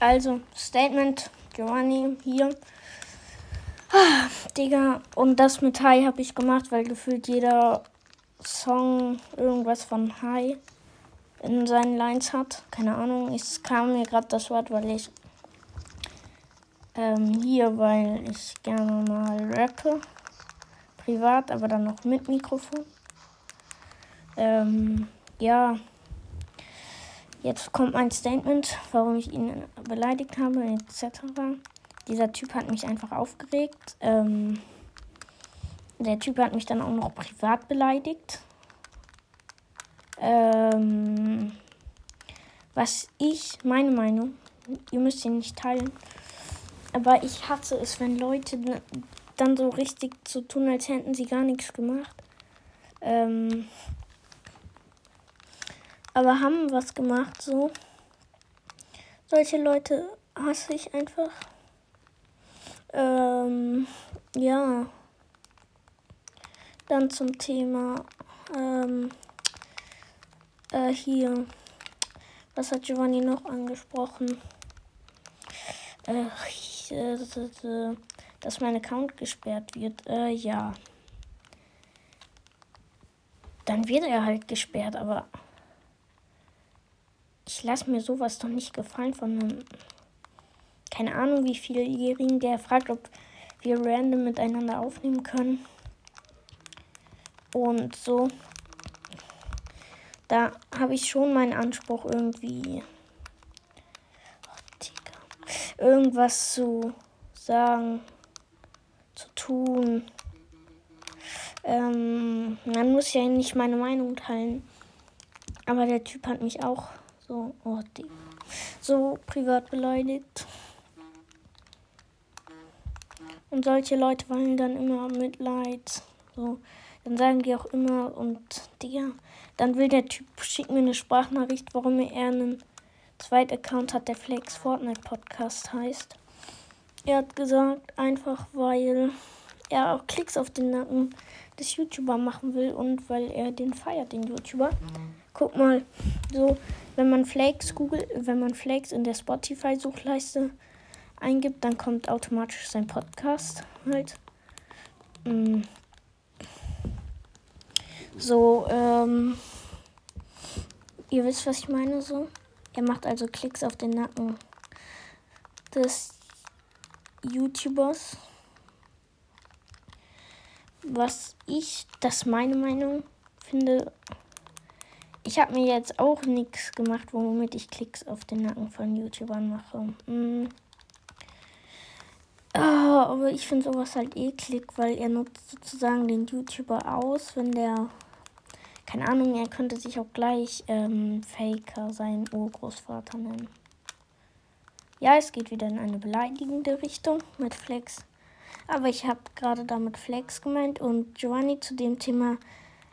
Also, Statement, Giovanni, hier. Ah, Digga, und das mit Hi habe ich gemacht, weil gefühlt jeder Song irgendwas von Hi in seinen Lines hat. Keine Ahnung, es kam mir gerade das Wort, weil ich ähm, hier, weil ich gerne mal rappe. Privat, aber dann noch mit Mikrofon. Ähm, ja. Jetzt kommt mein Statement, warum ich ihn beleidigt habe, etc. Dieser Typ hat mich einfach aufgeregt. Ähm, der Typ hat mich dann auch noch privat beleidigt. Ähm, was ich, meine Meinung, ihr müsst ihn nicht teilen, aber ich hasse es, wenn Leute dann so richtig so tun, als hätten sie gar nichts gemacht. Ähm, aber haben was gemacht, so. Solche Leute hasse ich einfach. Ähm, ja. Dann zum Thema. Ähm, äh, hier. Was hat Giovanni noch angesprochen? Äh, dass mein Account gesperrt wird. Äh, ja. Dann wird er halt gesperrt, aber ich lasse mir sowas doch nicht gefallen von einem, keine Ahnung wie vieljährigen, der fragt, ob wir random miteinander aufnehmen können. Und so. Da habe ich schon meinen Anspruch irgendwie. Oh, irgendwas zu sagen, zu tun. Ähm, man muss ja nicht meine Meinung teilen. Aber der Typ hat mich auch so, oh, Digga. So privat beleidigt. Und solche Leute wollen dann immer Mitleid. So, dann sagen die auch immer, und Digga, dann will der Typ, schickt mir eine Sprachnachricht, warum er einen Zweitaccount hat, der Flex Fortnite Podcast heißt. Er hat gesagt, einfach weil er auch Klicks auf den Nacken des YouTuber machen will und weil er den feiert, den YouTuber. Guck mal, so, wenn man Flakes googelt, wenn man Flakes in der Spotify-Suchleiste eingibt, dann kommt automatisch sein Podcast halt. Mm. So, ähm, ihr wisst, was ich meine, so. Er macht also Klicks auf den Nacken des YouTubers. Was ich, das meine Meinung, finde, ich habe mir jetzt auch nichts gemacht, womit ich Klicks auf den Nacken von YouTubern mache. Hm. Oh, aber ich finde sowas halt eklig, weil er nutzt sozusagen den YouTuber aus, wenn der. Keine Ahnung, er könnte sich auch gleich ähm, Faker, seinen Urgroßvater nennen. Ja, es geht wieder in eine beleidigende Richtung mit Flex. Aber ich habe gerade damit Flex gemeint und Giovanni zu dem Thema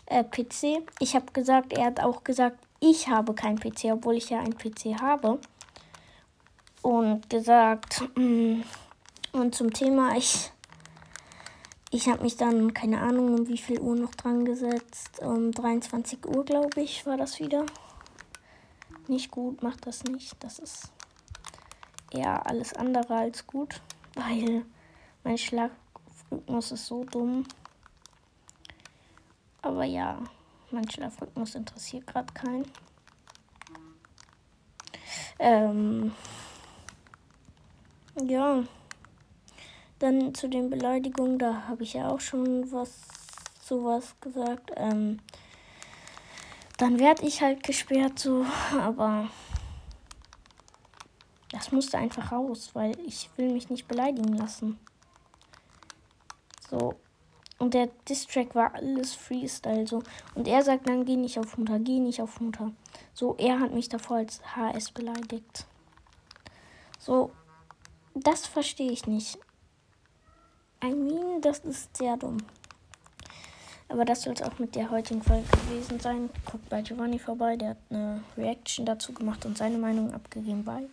äh, PC. Ich habe gesagt, er hat auch gesagt, ich habe keinen PC, obwohl ich ja einen PC habe. Und gesagt, mm, und zum Thema, ich, ich habe mich dann, keine Ahnung, um wie viel Uhr noch dran gesetzt. Um 23 Uhr, glaube ich, war das wieder. Nicht gut, macht das nicht. Das ist eher alles andere als gut, weil mein Schlafrhythmus ist so dumm. Aber ja, mein Schlafrhythmus interessiert gerade keinen. Ähm, ja, dann zu den Beleidigungen, da habe ich ja auch schon was sowas gesagt. Ähm, dann werde ich halt gesperrt so, aber das musste einfach raus, weil ich will mich nicht beleidigen lassen. So, und der Distrack war alles Freestyle so. Und er sagt dann, geh nicht auf Mutter, geh nicht auf Mutter. So, er hat mich davor als HS beleidigt. So, das verstehe ich nicht. I mean, das ist sehr dumm. Aber das soll es auch mit der heutigen Folge gewesen sein. Guckt bei Giovanni vorbei, der hat eine Reaction dazu gemacht und seine Meinung abgegeben. Bye.